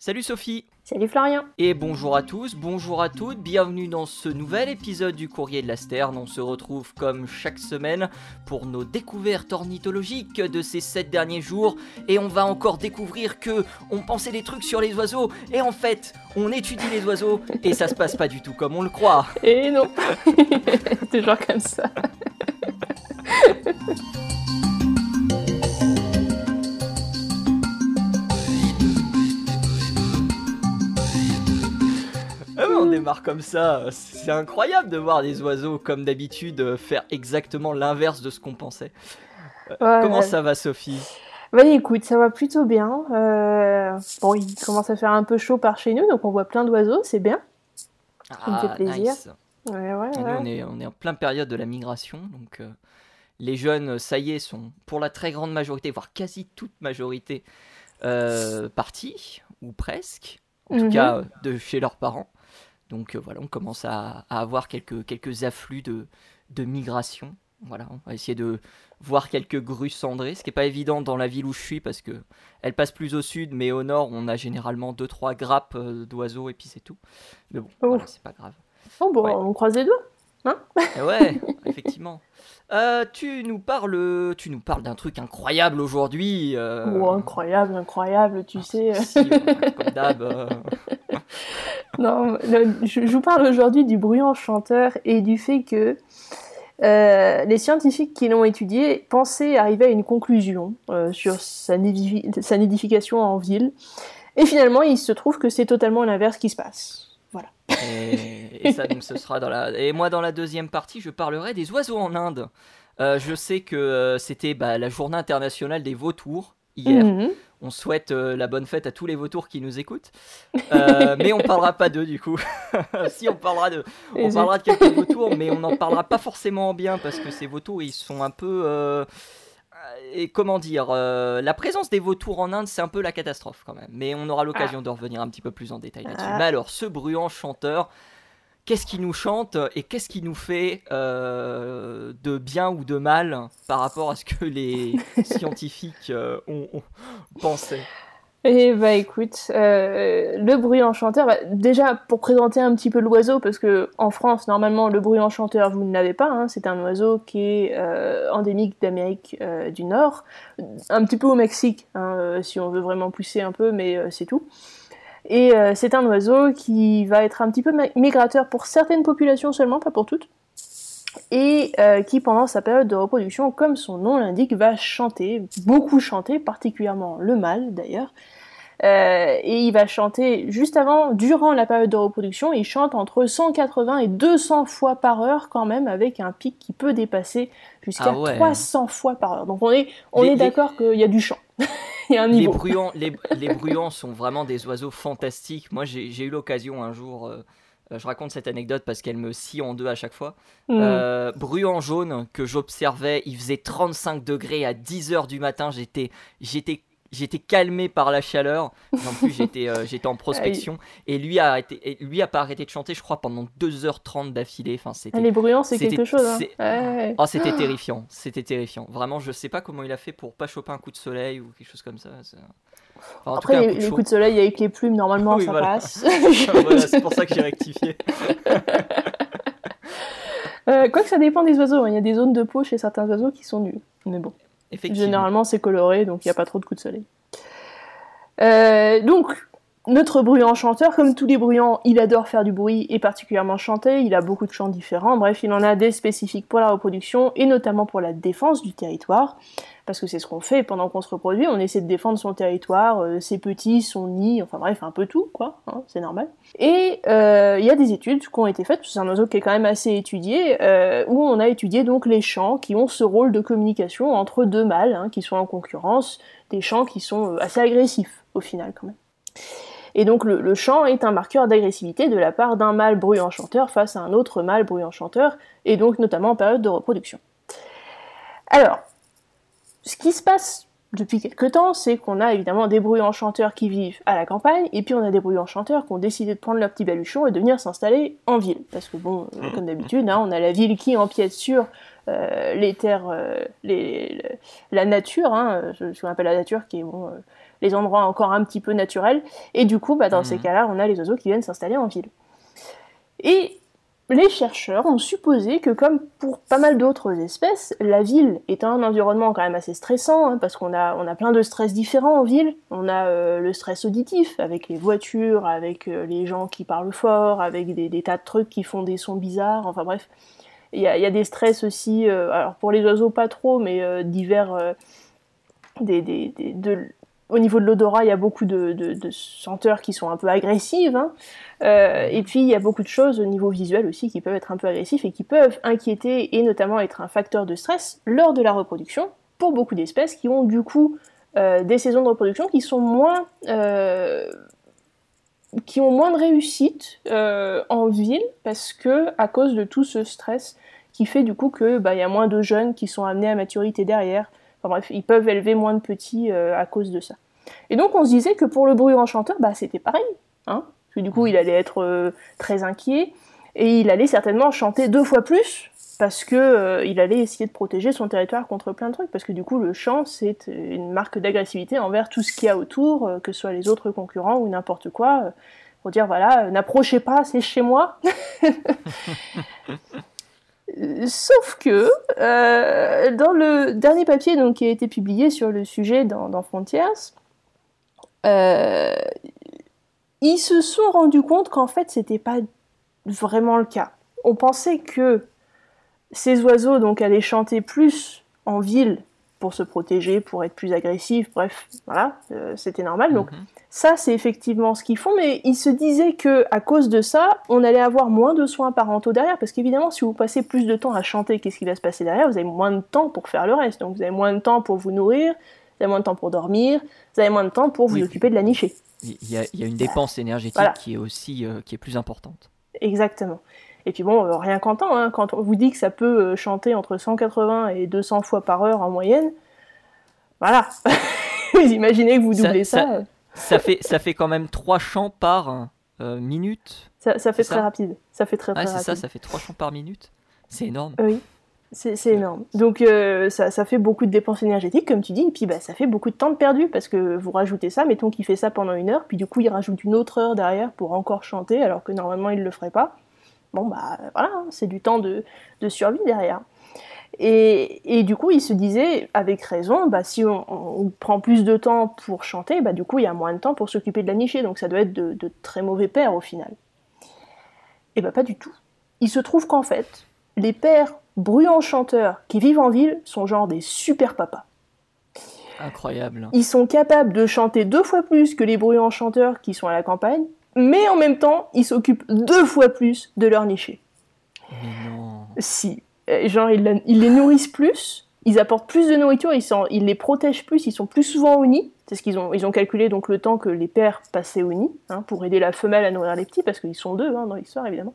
Salut Sophie. Salut Florian. Et bonjour à tous, bonjour à toutes, bienvenue dans ce nouvel épisode du Courrier de la Sterne. On se retrouve comme chaque semaine pour nos découvertes ornithologiques de ces 7 derniers jours. Et on va encore découvrir que on pensait des trucs sur les oiseaux, et en fait, on étudie les oiseaux, et ça se passe pas du tout comme on le croit. Et non. Toujours comme ça démarre comme ça. C'est incroyable de voir des oiseaux, comme d'habitude, faire exactement l'inverse de ce qu'on pensait. Euh, comment ça va, Sophie? Bah écoute, ça va plutôt bien. Euh, bon, il commence à faire un peu chaud par chez nous, donc on voit plein d'oiseaux, c'est bien. Ça me fait ah, plaisir. Ouais, ouais, nous, on est, on est en plein période de la migration, donc euh, les jeunes, ça y est, sont pour la très grande majorité, voire quasi toute majorité, partis, ou presque, en tout mhm. cas de chez leurs parents. Donc euh, voilà, on commence à, avoir quelques, quelques afflux de, de migration. Voilà, on va essayer de voir quelques grues cendrées, ce qui n'est pas évident dans la ville où je suis parce que elle passe plus au sud, mais au nord on a généralement 2-3 grappes euh, d'oiseaux et puis c'est tout. Mais bon, oh. c'est pas grave. Oh bon, on croise les doigts. Hein? Eh ouais, effectivement. Euh, tu nous parles, tu nous parles d'un truc incroyable aujourd'hui. Oh, incroyable, incroyable, tu ah, sais. comme d'hab. non, je, vous parle aujourd'hui du bruit enchanteur et du fait que euh, les scientifiques qui l'ont étudié pensaient arriver à une conclusion euh, sur sa, nidification en ville. Et finalement, il se trouve que c'est totalement l'inverse qui se passe. Voilà. Et, ça, donc, ce sera dans la. Et moi, dans la deuxième partie, je parlerai des oiseaux en Inde. Euh, je sais que c'était bah, la journée internationale des vautours hier. Mhm. On souhaite euh, la bonne fête à tous les vautours qui nous écoutent. Euh, mais on parlera pas d'eux du coup. si on parlera de, on parlera de quelques vautours, mais on n'en parlera pas forcément en bien parce que ces vautours ils sont un peu euh, et comment dire, la présence des vautours en Inde, c'est un peu la catastrophe quand même. Mais on aura l'occasion ah. de revenir un petit peu plus en détail là-dessus. Ah. Mais alors, ce bruant chanteur, qu'est-ce qui nous chante et qu'est-ce qui nous fait euh, de bien ou de mal par rapport à ce que les scientifiques euh, ont, pensé? Eh bah écoute, euh, le bruit enchanteur, bah, déjà pour présenter un petit peu l'oiseau, parce que en France normalement le bruit enchanteur vous ne l'avez pas, hein, c'est un oiseau qui est endémique d'Amérique du Nord, un petit peu au Mexique, hein, si on veut vraiment pousser un peu, mais c'est tout. Et euh, c'est un oiseau qui va être un petit peu migrateur pour certaines populations seulement, pas pour toutes. Et euh, qui, pendant sa période de reproduction, comme son nom l'indique, va chanter, beaucoup chanter, particulièrement le mâle d'ailleurs. Euh, et il va chanter juste avant, durant la période de reproduction, il chante entre 180 et 200 fois par heure quand même, avec un pic qui peut dépasser jusqu'à 300 ah fois par heure. Donc on est, on est d'accord qu'il y a du chant. Les bruyants, les, les sont vraiment des oiseaux fantastiques. Moi, j'ai eu l'occasion un jour. Euh, euh, je raconte cette anecdote parce qu'elle me scie en deux à chaque fois. Mm. Euh, bruyant jaune que j'observais, il faisait 35 degrés à 10 heures du matin. J'étais, j'étais j'étais calmé par la chaleur. En plus, j'étais euh, j'étais en prospection. Et lui a, arrêté, lui a pas arrêté de chanter, je crois, pendant 2h30 d'affilée. Enfin, c'était, les bruyants, c'est quelque chose. Hein. Oh, c'était terrifiant. C'était terrifiant. Vraiment, je sais pas comment il a fait pour pas choper un coup de soleil ou quelque chose comme ça. Après, les, coups de soleil avec les plumes, normalement, ça passe. c'est pour ça que j'ai rectifié. euh, Quoique ça dépend des oiseaux. Hein. Il y a des zones de peau chez certains oiseaux qui sont nuls. Mais bon. Généralement, c'est coloré, donc il n'y a pas trop de coups de soleil. Euh, donc, notre bruyant chanteur, comme tous les bruyants, il adore faire du bruit et particulièrement chanter. Il a beaucoup de chants différents. Bref, il en a des spécifiques pour la reproduction et notamment pour la défense du territoire parce que c'est ce qu'on fait pendant qu'on se reproduit, on essaie de défendre son territoire, euh, ses petits, son nid, enfin bref, un peu tout, quoi, hein, c'est normal. Et euh, il y a des études qui ont été faites, c'est un oiseau qui est quand même assez étudié, euh, où on a étudié donc les chants qui ont ce rôle de communication entre deux mâles, hein, qui sont en concurrence, des chants qui sont assez agressifs au final quand même. Et donc le, le chant est un marqueur d'agressivité de la part d'un mâle bruyant chanteur face à un autre mâle bruyant chanteur, et donc notamment en période de reproduction. Alors, ce qui se passe depuis quelques temps, c'est qu'on a évidemment des bruyants chanteurs qui vivent à la campagne, et puis on a des bruyants chanteurs qui ont décidé de prendre leur petit baluchon et de venir s'installer en ville. Parce que bon, euh, comme d'habitude, hein, on a la ville qui empiète sur euh, les terres, euh, la nature, hein, ce qu'on appelle la nature, qui est bon, les endroits encore un petit peu naturels. Et du coup, bah, dans ces mhm. cas-là, on a les oiseaux qui viennent s'installer en ville. Et les chercheurs ont supposé que, comme pour pas mal d'autres espèces, la ville est un environnement quand même assez stressant, hein, parce qu'on a, on a plein de stress différents en ville. On a euh, le stress auditif, avec les voitures, avec euh, les gens qui parlent fort, avec des, tas de trucs qui font des sons bizarres, enfin bref. Il y a, des stress aussi, euh, alors pour les oiseaux pas trop, mais divers... au niveau de l'odorat, il y a beaucoup de, senteurs qui sont un peu agressives. Hein. Euh, et puis, il y a beaucoup de choses au niveau visuel aussi qui peuvent être un peu agressifs et qui peuvent inquiéter et notamment être un facteur de stress lors de la reproduction pour beaucoup d'espèces qui ont du coup euh, des saisons de reproduction qui sont moins. Euh, qui ont moins de réussite en ville parce que à cause de tout ce stress qui fait du coup que bah, y a moins de jeunes qui sont amenés à maturité derrière Enfin bref, ils peuvent élever moins de petits euh, à cause de ça. Et donc on se disait que pour le bruit enchanteur, bah, c'était pareil. Hein Parce que du coup, il allait être euh, très inquiet et il allait certainement chanter deux fois plus parce que euh, il allait essayer de protéger son territoire contre plein de trucs. Parce que du coup, le chant, c'est une marque d'agressivité envers tout ce qu'il y a autour, que ce soit les autres concurrents ou n'importe quoi. pour dire voilà, n'approchez pas, c'est chez moi. Sauf que euh, dans le dernier papier donc, qui a été publié sur le sujet dans, Frontiers, euh, ils se sont rendus compte qu'en fait c'était pas vraiment le cas. On pensait que ces oiseaux donc allaient chanter plus en ville pour se protéger, pour être plus agressifs, bref, voilà, euh, c'était normal. Donc mhm. ça, c'est effectivement ce qu'ils font, mais ils se disaient que à cause de ça, on allait avoir moins de soins parentaux derrière, parce qu'évidemment, si vous passez plus de temps à chanter, qu'est-ce qui va se passer derrière? Vous avez moins de temps pour faire le reste, donc vous avez moins de temps pour vous nourrir, vous avez moins de temps pour dormir, vous avez moins de temps pour vous occuper de la nichée. Il y, a, une dépense énergétique qui est aussi euh, qui est plus importante. Exactement. Et puis bon, euh, rien qu'en temps, hein, quand on vous dit que ça peut euh, chanter entre 180 et 200 fois par heure en moyenne, voilà. vous imaginez que vous doublez ça. Ça, fait, ça fait quand même 3 chants par euh, minute. Ça, ça fait très rapide. Ça fait très, ah, ça, ça fait 3 chants par minute. C'est énorme. Oui. C'est énorme. Donc ça, ça, fait beaucoup de dépenses énergétiques, comme tu dis, et puis bah, ça fait beaucoup de temps de perdu, parce que vous rajoutez ça, mettons qu'il fait ça pendant une heure, puis du coup il rajoute une autre heure derrière pour encore chanter, alors que normalement il ne le ferait pas bon bah voilà, hein, c'est du temps de, survie derrière. Et, du coup, il se disait, avec raison, bah, si on, prend plus de temps pour chanter, bah, du coup, il y a moins de temps pour s'occuper de la nichée, donc ça doit être de, très mauvais pères au final. Et bah pas du tout. Il se trouve qu'en fait, les pères bruyants chanteurs qui vivent en ville sont genre des super papas. Incroyable. Ils sont capables de chanter deux fois plus que les bruyants chanteurs qui sont à la campagne, mais en même temps, ils s'occupent deux fois plus de leur nichée. non. Si. Euh, genre, ils, les nourrissent plus, ils apportent plus de nourriture, ils, ils les protègent plus, ils sont plus souvent au nid. C'est ce qu'ils ont, ils ont calculé donc le temps que les pères passaient au nid, hein, pour aider la femelle à nourrir les petits, parce qu'ils sont deux hein, dans l'histoire, évidemment.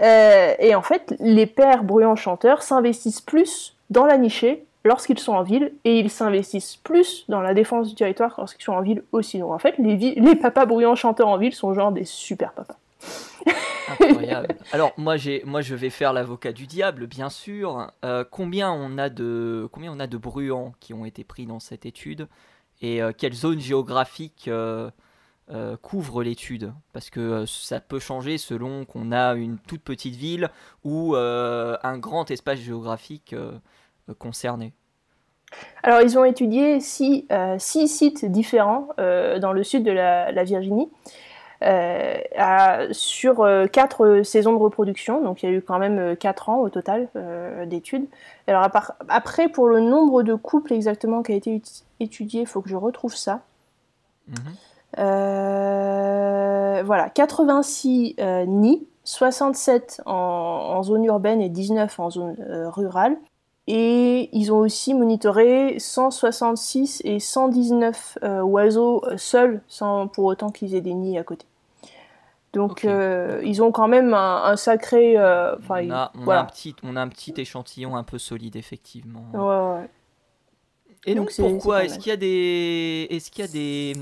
Euh, et en fait, les pères bruyants chanteurs s'investissent plus dans la nichée lorsqu'ils sont en ville et ils s'investissent plus dans la défense du territoire lorsqu'ils sont en ville aussi. Donc en fait, les, papas bruyants chanteurs en ville sont genre des super papas. Incroyable. Alors moi moi je vais faire l'avocat du diable bien sûr. Euh, combien on a de combien on a de bruyants qui ont été pris dans cette étude et euh, quelle zone géographique euh, couvre l'étude? Parce que ça peut changer selon qu'on a une toute petite ville ou un grand espace géographique concernés alors, ils ont étudié six, euh, sites différents euh, dans le sud de la, Virginie, euh, sur quatre saisons de reproduction. Donc, il y a eu quand même quatre ans au total d'études. Alors, après, pour le nombre de couples exactement qui a été étudié, il faut que je retrouve ça. Mhm. voilà, 86 nids, 67 en, en, zone urbaine et 19 en zone rurale. Et ils ont aussi monitoré 166 et 119 euh, oiseaux euh, seuls, sans pour autant qu'ils aient des nids à côté. Donc euh, ils ont quand même un, sacré. on, a, un petit, on a un petit échantillon un peu solide, effectivement. Ouais, ouais. Et donc, pourquoi Est-ce qu'il y a des. Est-ce qu'il y a des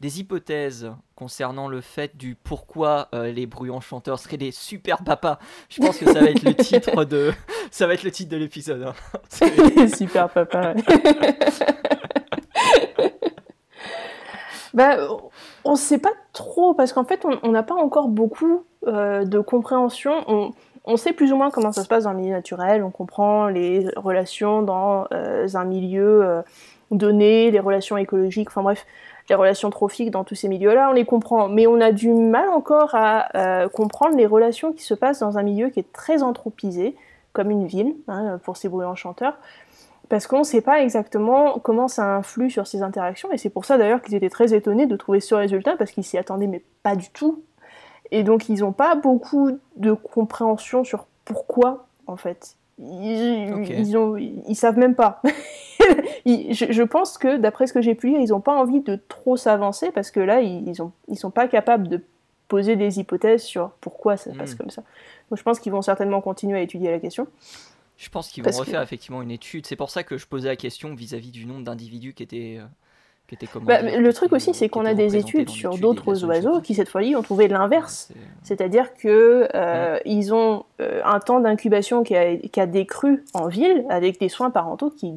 des hypothèses concernant le fait du pourquoi euh, les bruyants chanteurs seraient des super papas. Je pense que ça va être le titre de ça va être le titre de l'épisode. Hein. super papas. bah, On ne sait pas trop, parce qu'en fait, on n'a pas encore beaucoup de compréhension. On, on, sait plus ou moins comment ça se passe dans le milieu naturel, on comprend les relations dans un milieu données, les relations écologiques, enfin bref, les relations trophiques dans tous ces milieux-là, on les comprend. Mais on a du mal encore à euh, comprendre les relations qui se passent dans un milieu qui est très anthropisé, comme une ville, hein, pour ces bruyants chanteurs, parce qu'on ne sait pas exactement comment ça influe sur ces interactions, et c'est pour ça d'ailleurs qu'ils étaient très étonnés de trouver ce résultat, parce qu'ils s'y attendaient, mais pas du tout. Et donc ils n'ont pas beaucoup de compréhension sur pourquoi, en fait. Ils, ont, ils savent même pas. je, pense que, d'après ce que j'ai pu lire, ils n'ont pas envie de trop s'avancer parce que là, ils, ne ils sont pas capables de poser des hypothèses sur pourquoi ça se passe hmm. comme ça. Donc je pense qu'ils vont certainement continuer à étudier la question. Je pense qu'ils vont refaire effectivement une étude. C'est pour ça que je posais la question vis-à-vis du nombre d'individus qui étaient bah, le truc aussi, c'est qu'on a des études sur d'autres oiseaux qui, cette fois-ci, ont trouvé l'inverse. C'est-à-dire qu'ils euh, ont euh, un temps d'incubation qui a, qui a, décru en ville avec des soins parentaux qui,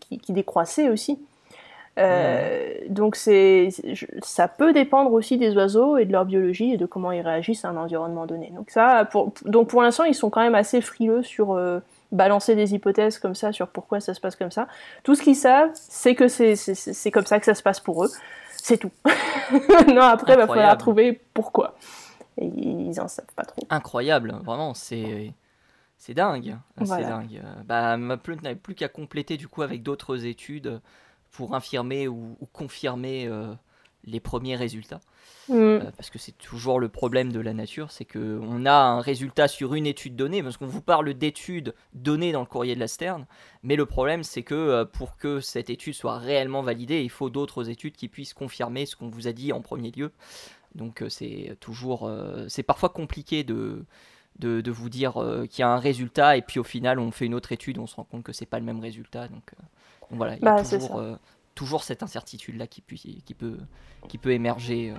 qui, décroissaient aussi. Euh, donc c'est, ça peut dépendre aussi des oiseaux et de leur biologie et de comment ils réagissent à un environnement donné. Donc ça, pour, donc pour l'instant, ils sont quand même assez frileux sur balancer des hypothèses comme ça sur pourquoi ça se passe comme ça. Tout ce qu'ils savent, c'est que c'est comme ça que ça se passe pour eux. C'est tout. non, après, il va falloir trouver pourquoi. Et ils en savent pas trop. Incroyable, vraiment, c'est. C'est dingue, c'est dingue. Bah, ma n'avait plus qu'à compléter du coup avec d'autres études pour infirmer ou, confirmer euh, les premiers résultats. Mm. Euh, parce que c'est toujours le problème de la nature, c'est qu'on a un résultat sur une étude donnée, parce qu'on vous parle d'études données dans le courrier de la Sterne, mais le problème c'est que euh, pour que cette étude soit réellement validée, il faut d'autres études qui puissent confirmer ce qu'on vous a dit en premier lieu. Donc euh, c'est toujours, c'est parfois compliqué de, de, vous dire qu'il y a un résultat et puis au final on fait une autre étude, on se rend compte que c'est pas le même résultat. Donc, voilà, il y a bah, toujours, toujours, cette incertitude là qui, qui, peut, qui peut émerger.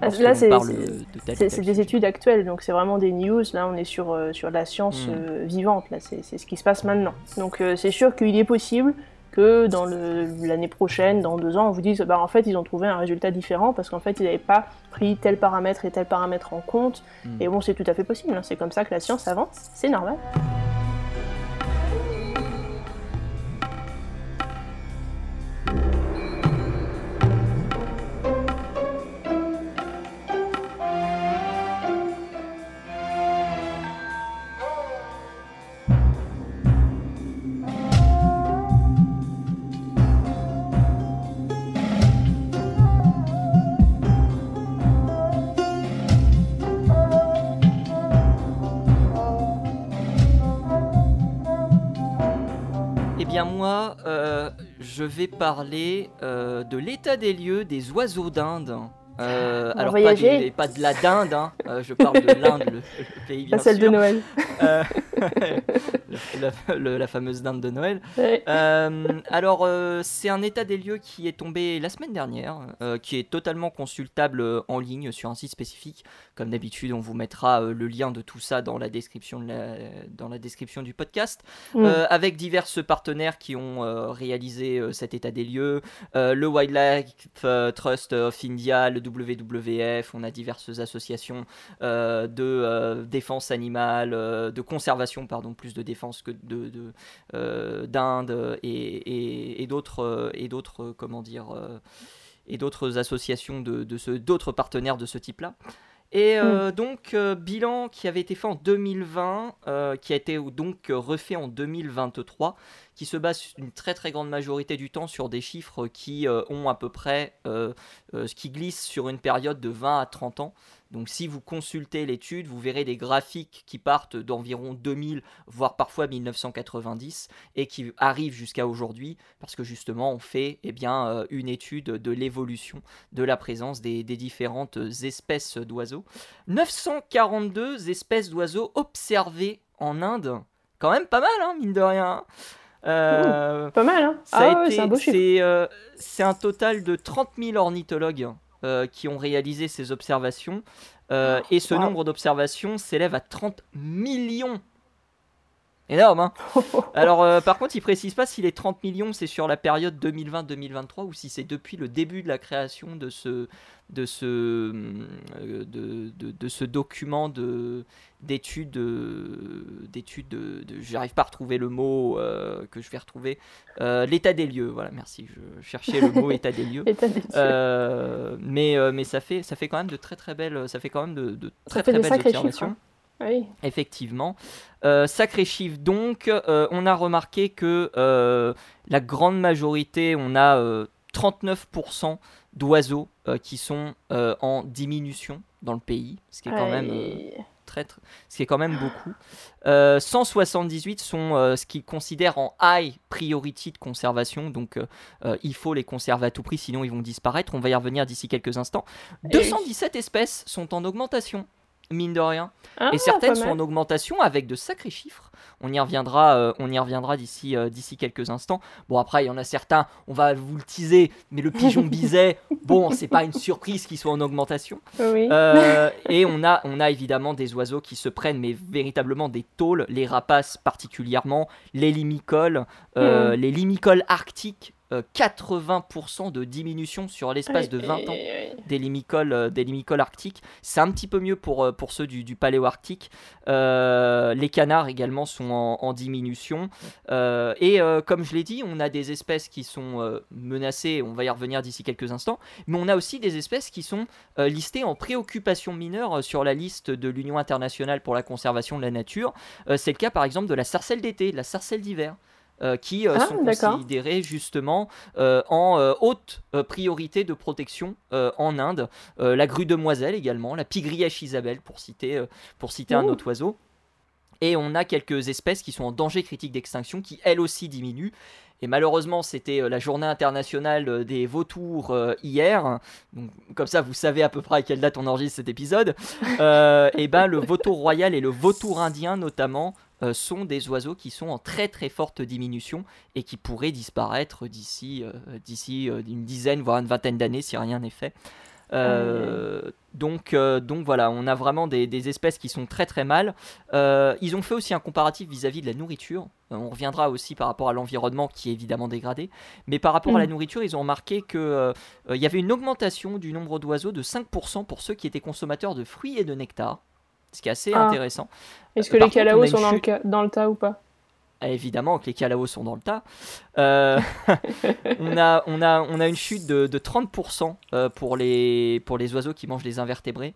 Ah, là, c'est des études actuelles, donc c'est vraiment des news. Là, on est sur, euh, sur la science hmm. euh, vivante. Là, c'est ce qui se passe maintenant. Donc, euh, c'est sûr qu'il est possible que dans l'année prochaine, dans deux ans, on vous dise, bah, en fait, ils ont trouvé un résultat différent parce qu'en fait, ils n'avaient pas pris tel paramètre et tel paramètre en compte. Hmm. Et bon, c'est tout à fait possible. Hein. C'est comme ça que la science avance. C'est normal. Moi, euh, je vais parler euh, de l'état des lieux des oiseaux d'Inde. Euh, alors pas, pas, de la dinde, hein. euh, je parle de l'Inde, le, pays bien la celle de Noël. Euh, la, fameuse dinde de Noël. alors c'est un état des lieux qui est tombé la semaine dernière, qui est totalement consultable en ligne sur un site spécifique. Comme d'habitude, on vous mettra le lien de tout ça dans la description, de la, dans la description du podcast, mm. avec divers partenaires qui ont réalisé cet état des lieux, le Wildlife Trust of India, le WWF, on a diverses associations euh, de euh, défense animale, euh, de conservation, pardon, plus de défense que de, d'Inde et, et, d'autres, et d'autres, comment dire, et d'autres associations de, de ce, d'autres partenaires de ce type-là. Et mm. donc, bilan qui avait été fait en 2020, qui a été donc refait en 2023, qui se base une très très grande majorité du temps sur des chiffres qui euh, ont à peu près, euh, euh, ce qui glisse sur une période de 20 à 30 ans. Donc si vous consultez l'étude, vous verrez des graphiques qui partent d'environ 2000, voire parfois 1990, et qui arrivent jusqu'à aujourd'hui, parce que justement on fait eh bien, une étude de l'évolution de la présence des, différentes espèces d'oiseaux. 942 espèces d'oiseaux observées en Inde, quand même pas mal, hein, mine de rien. Euh, pas mal, hein. ah c'est un beau euh, C'est un total de 30 000 ornithologues euh, qui ont réalisé ces observations. et ce nombre d'observations s'élève à 30 millions Énorme, hein Alors, euh, par contre, il précise pas si les 30 millions, c'est sur la période 2020-2023 ou si c'est depuis le début de la création de ce, de ce, euh, de, de, ce document de, d'études, d'études de, j'arrive pas à retrouver le mot euh, que je vais retrouver, l'état des lieux, voilà, merci, je cherchais le mot état des lieux. mais, mais ça, fait, ça fait quand même de très très belles, ça fait quand même de, très très belles observations. Hein. Oui. Effectivement. Euh, sacré chiffre donc, euh, on a remarqué que euh, la grande majorité, on a 39% d'oiseaux qui sont en diminution dans le pays, ce qui est quand même très, ce qui est quand même beaucoup. 178 sont ce qu'ils considèrent en high priority de conservation, donc il faut les conserver à tout prix, sinon ils vont disparaître. On va y revenir d'ici quelques instants. 217 espèces sont en augmentation mine de rien. Ah, et certaines sont en augmentation avec de sacrés chiffres. On y reviendra, euh, on y reviendra d'ici euh, d'ici quelques instants. Bon après il y en a certains, on va vous le teaser, mais le pigeon biset, bon c'est pas une surprise qu'ils soient en augmentation. Euh, et on a on a évidemment des oiseaux qui se prennent mais véritablement des tôles, les rapaces particulièrement, les limicoles, hmm. les limicoles arctiques 80% euh, de diminution sur l'espace de 20 ans des limicoles, euh, des limicoles arctiques. C'est un petit peu mieux pour, euh, pour ceux du, du paléo-arctique. les canards également sont en, diminution. et comme je l'ai dit, on a des espèces qui sont menacées, on va y revenir d'ici quelques instants, mais on a aussi des espèces qui sont listées en préoccupation mineure sur la liste de l'Union internationale pour la conservation de la nature. C'est le cas par exemple de la sarcelle d'été, de la sarcelle d'hiver. Euh, qui euh, ah, sont considérés justement euh, en haute priorité de protection en Inde. la grue demoiselle également, la pigrièche Isabelle pour citer, pour citer un autre oiseau. Et on a quelques espèces qui sont en danger critique d'extinction qui elles aussi diminuent. Et malheureusement, c'était la journée internationale des vautours hier. Donc, comme ça, vous savez à peu près à quelle date on enregistre cet épisode. et ben, le vautour royal et le vautour indien, notamment, euh, sont des oiseaux qui sont en très très forte diminution et qui pourraient disparaître d'ici euh, d'ici euh, une dizaine voire une vingtaine d'années si rien n'est fait. donc, donc voilà, on a vraiment des, espèces qui sont très très mal. ils ont fait aussi un comparatif vis-à-vis de la nourriture. on reviendra aussi par rapport à l'environnement qui est évidemment dégradé. Mais par rapport à la mm. nourriture, ils ont remarqué qu'il il y avait une augmentation du nombre d'oiseaux de 5% pour ceux qui étaient consommateurs de fruits et de nectar ce qui est assez ah. intéressant. Est-ce que les calaos sont dans, le dans le tas ou pas? Ah, Évidemment que les calaos sont dans le tas. Euh, on, a, on, a, on a une chute de, de 30% euh, pour les, pour les oiseaux qui mangent les invertébrés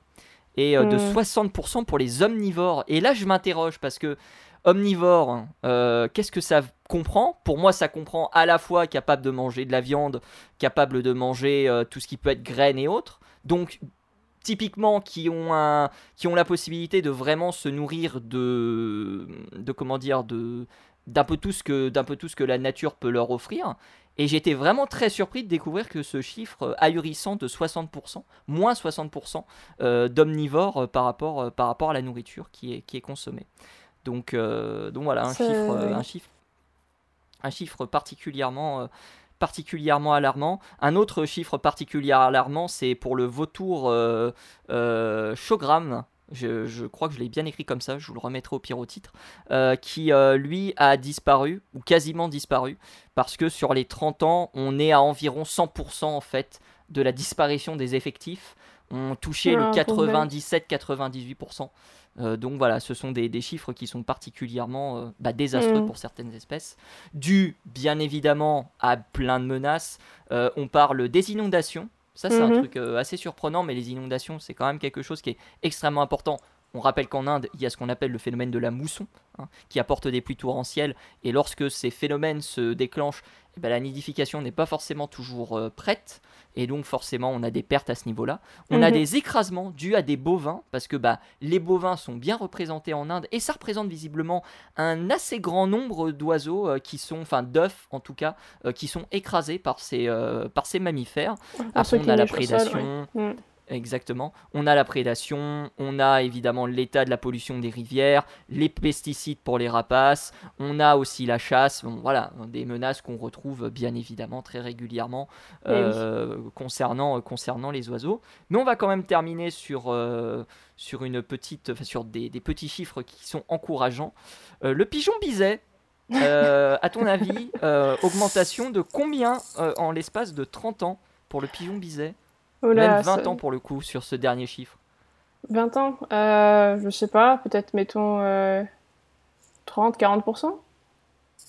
et euh, de 60% hmm. pour les omnivores. Et là, je m'interroge parce que omnivore, qu'est-ce que ça comprend? Pour moi, ça comprend à la fois capable de manger de la viande, capable de manger tout ce qui peut être graines et autres. Donc, typiquement qui ont un qui ont la possibilité de vraiment se nourrir de de comment dire de d'un peu tout ce que d'un peu tout ce que la nature peut leur offrir et j'étais vraiment très surpris de découvrir que ce chiffre ahurissant de 60%, moins 60% euh, d'omnivores euh, par rapport, euh, par rapport à la nourriture qui est, qui est consommée. Donc, donc voilà, un chiffre, un chiffre, un chiffre particulièrement, particulièrement alarmant. Un autre chiffre particulièrement alarmant, c'est pour le vautour euh, euh Je, crois que je l'ai bien écrit comme ça, je vous le remettrai au pire au titre, euh, qui euh, lui a disparu, ou quasiment disparu, parce que sur les 30 ans, on est à environ 100% en fait de la disparition des effectifs. On touchait le 97-98%. Euh, donc voilà, ce sont des, chiffres qui sont particulièrement euh, bah, désastreux mm. pour certaines espèces, dû bien évidemment à plein de menaces. Euh, on parle des inondations, ça c'est un mm-hmm. truc assez surprenant, mais les inondations c'est quand même quelque chose qui est extrêmement important. On rappelle qu'en Inde, il y a ce qu'on appelle le phénomène de la mousson, hein, qui apporte des pluies torrentielles, et lorsque ces phénomènes se déclenchent, eh ben, la nidification n'est pas forcément toujours prête et donc forcément on a des pertes à ce niveau-là. On a mhm. des écrasements dus à des bovins, parce que bah, les bovins sont bien représentés en Inde, et ça représente visiblement un assez grand nombre d'oiseaux euh, qui sont, enfin d'œufs en tout cas, euh, qui sont écrasés par ces, euh, par ces mammifères. on a la prédation. Mm. Exactement. On a la prédation, on a évidemment l'état de la pollution des rivières, les pesticides pour les rapaces, on a aussi la chasse. voilà, des menaces qu'on retrouve bien évidemment très régulièrement eh euh, concernant, concernant les oiseaux. Mais on va quand même terminer sur, euh, sur, une petite, sur des, petits chiffres qui sont encourageants. Euh, le pigeon biset, à ton avis, augmentation de combien en l'espace de 30 ans pour le pigeon biset même 20 ans pour le coup sur ce dernier chiffre. 20 ans euh, Je sais pas, peut-être mettons 30, 40%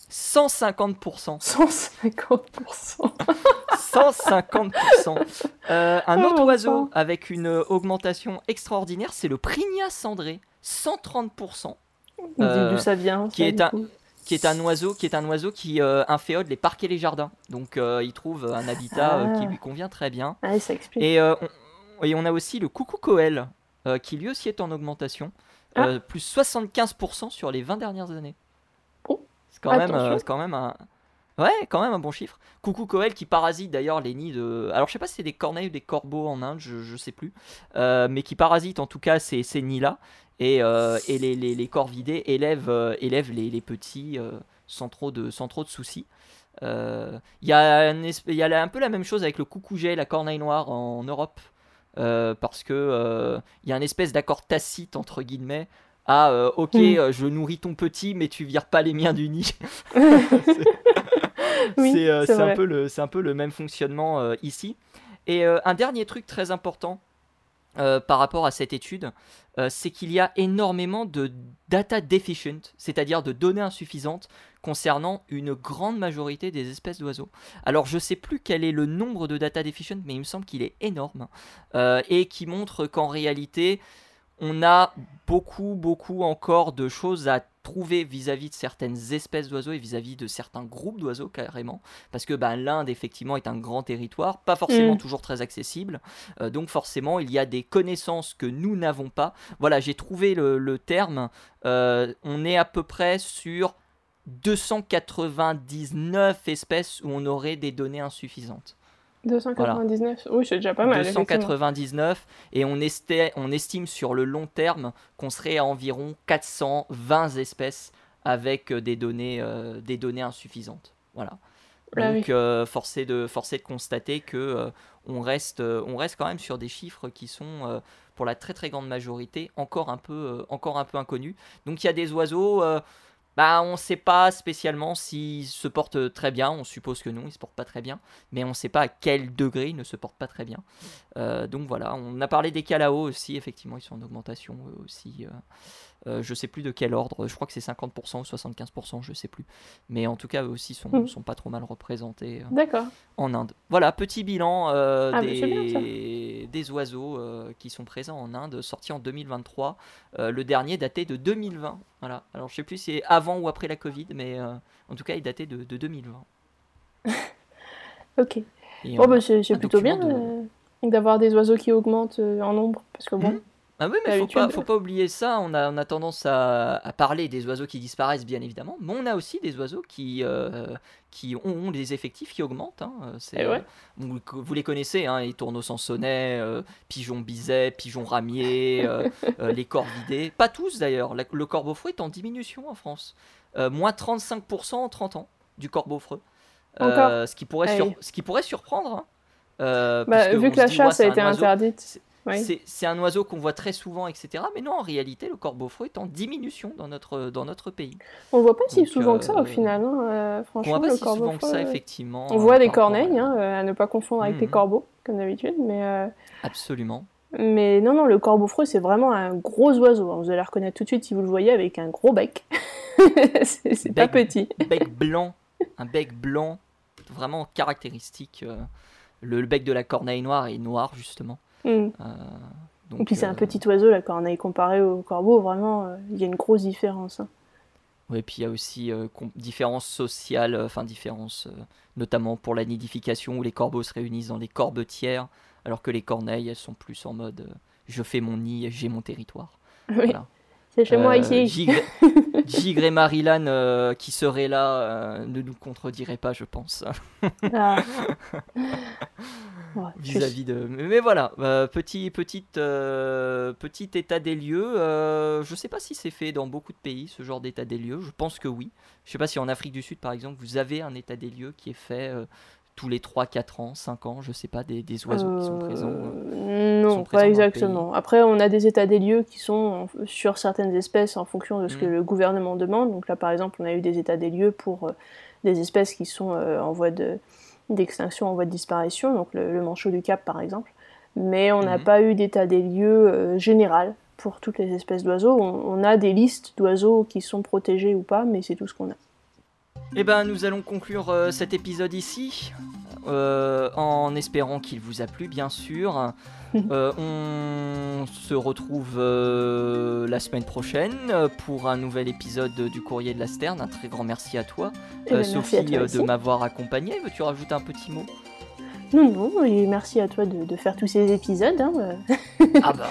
150%. 150%. 150%. un autre oiseau avec une augmentation extraordinaire, c'est le Prigna cendré. 130%. D'où ça vient Qui est un, qui est un oiseau qui est un oiseau qui euh, inféode les parcs et les jardins. Donc euh, il trouve un habitat euh, qui ah. lui convient très bien. Ah, ça explique. Et, on, et, on, a aussi le coucou Coel qui lui aussi est en augmentation, ah. plus 75% sur les 20 dernières années. Oh. C'est quand même quand même un Ouais, quand même un bon chiffre. Coucou Coel qui parasite d'ailleurs les nids de. Alors je sais pas si c'est des corneilles ou des corbeaux en Inde, je, je sais plus. mais qui parasite en tout cas ces, ces nids-là. Et, euh, et les, les, les, corvidés élèvent, euh, élèvent les, les, petits euh, sans, trop de, sans trop de soucis. Il y, a un, peu la même chose avec le coucouget, la corneille noire en Europe. parce que il y a une espèce d'accord tacite entre guillemets ah ok je nourris ton petit mais tu vires pas les miens du nid c'est un peu le même fonctionnement ici et un dernier truc très important euh, par rapport à cette étude, euh, c'est qu'il y a énormément de data deficient, c'est-à-dire de données insuffisantes concernant une grande majorité des espèces d'oiseaux. Alors je ne sais plus quel est le nombre de data deficient, mais il me semble qu'il est énorme euh, et qui montre qu'en réalité, on a beaucoup, beaucoup encore de choses à trouver vis-à-vis de certaines espèces d'oiseaux et vis-à-vis de certains groupes d'oiseaux carrément. Parce que ben, l'Inde effectivement est un grand territoire pas forcément mm. toujours très accessible. Euh, donc forcément il y a des connaissances que nous n'avons pas. Voilà j'ai trouvé le, terme. Euh, on est à peu près sur 299 espèces où on aurait des données insuffisantes 299, oui, c'est déjà pas mal. 299, et on, on estime sur le long terme qu'on serait à environ 420 espèces avec euh, des données, euh, des données insuffisantes. Voilà. Ah Donc, euh, forcé, de, forcé de constater que on, reste, on reste quand même sur des chiffres qui sont, pour la très très grande majorité, encore un peu, encore un peu inconnus. Donc, il y a des oiseaux bah, on ne sait pas spécialement s'ils se portent très bien. On suppose que non, ils se portent pas très bien. Mais on ne sait pas à quel degré ils ne se portent pas très bien. Euh, donc voilà, on a parlé des calaos aussi. Effectivement, ils sont en augmentation aussi. Euh, euh, je sais plus de quel ordre, je crois que c'est 50% ou 75%, je sais plus. Mais en tout cas, eux aussi sont, hmm. sont pas trop mal représentés euh, en Inde. Voilà, petit bilan euh, ah, des, des, oiseaux qui sont présents en Inde, sorti en 2023. le dernier daté de 2020. Voilà. Alors je sais plus si c'est avant ou après la Covid, mais en tout cas, il datait de, de 2020. ok. bon, bah, c'est plutôt bien d'avoir des oiseaux qui augmentent en nombre, parce que bon. Hmm. Ah oui, mais faut pas, faut pas oublier ça. On a, on a tendance à, parler des oiseaux qui disparaissent, bien évidemment, mais on a aussi des oiseaux qui, euh, qui ont, des effectifs qui augmentent. Hein. Eh euh, vous, les connaissez, hein, les tourneaux sans sonnet, euh, pigeons biset, pigeons ramiers, les corvidés. Pas tous d'ailleurs. Le corbeau freux est en diminution en France. moins 35% en 30 ans du corbeau freux. ce, qui pourrait eh ce qui pourrait surprendre. Hein. Bah, vu que la chasse a été interdite. C'est un oiseau qu'on voit très souvent, etc. Mais non, en réalité, le corbeau-freux est en diminution dans notre, dans notre pays. On voit pas si souvent que ça au euh, final. Hein, euh, franchement, on voit pas si souvent que ça, effectivement. On voit des corneilles, hein, euh, à ne pas confondre avec les mhm. corbeaux, comme d'habitude. mais Absolument. Mais non, non, le corbeau-freux, c'est vraiment un gros oiseau. Hein. Vous allez le reconnaître tout de suite si vous le voyez avec un gros bec. c'est pas petit. bec blanc, un bec blanc, vraiment caractéristique. le bec de la corneille noire est noir, justement. Mm. Euh, donc, Et puis c'est un euh, petit oiseau, la corneille, comparé au corbeau, vraiment, euh, il y a une grosse différence. Hein. Oui, et puis il y a aussi différence sociale, enfin différence notamment pour la nidification où les corbeaux se réunissent dans les corbetières, alors que les corneilles, elles sont plus en mode je fais mon nid, j'ai mon territoire. Oui. C'est chez moi ici. Gigre, et Marilan qui seraient là ne nous contrediraient pas, je pense. Ah. vis-à-vis de. Mais voilà, euh, petit, petite, euh, petit état des lieux. Euh, je sais pas si c'est fait dans beaucoup de pays, ce genre d'état des lieux. Je pense que oui. Je sais pas si en Afrique du Sud, par exemple, vous avez un état des lieux qui est fait tous les 3, 4 ans, 5 ans, je sais pas, des, oiseaux qui sont présents. non, pas exactement. Après, on a des états des lieux qui sont sur certaines espèces en fonction de ce que mm. le gouvernement demande. Donc là, par exemple, on a eu des états des lieux pour des espèces qui sont en voie de d'extinction en voie de disparition, donc le, manchot du Cap par exemple. Mais on n'a mhm. pas eu d'état des lieux euh, général pour toutes les espèces d'oiseaux. On, a des listes d'oiseaux qui sont protégés ou pas, mais c'est tout ce qu'on a. Eh ben, nous allons conclure euh, cet épisode ici, en espérant qu'il vous a plu, bien sûr. Euh, on se retrouve euh, la semaine prochaine pour un nouvel épisode du Courrier de la Sterne. Un très grand merci à toi, eh ben, Sophie, de m'avoir accompagné. Veux-tu rajouter un petit mot? Non, non, et merci à toi de, faire tous ces épisodes. Hein. ah bah,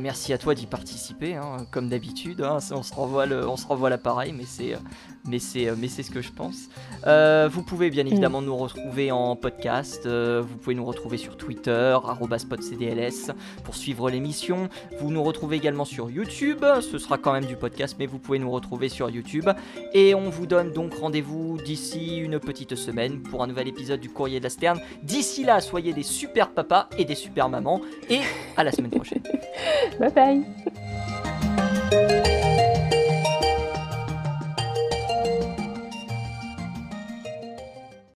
merci à toi d'y participer, hein, comme d'habitude. Hein. on se renvoie on se renvoie l'appareil, mais c'est, mais c'est, mais c'est ce que je pense. Euh, vous pouvez bien évidemment mm. nous retrouver en podcast. Euh, vous pouvez nous retrouver sur Twitter, @spotcdls pour suivre l'émission. Vous nous retrouvez également sur YouTube. Ce sera quand même du podcast, mais vous pouvez nous retrouver sur YouTube. Et on vous donne donc rendez-vous d'ici une petite semaine pour un nouvel épisode du Courrier de la Sterne. D'ici là, soyez des super papas et des super mamans. Et à la semaine prochaine. bye bye.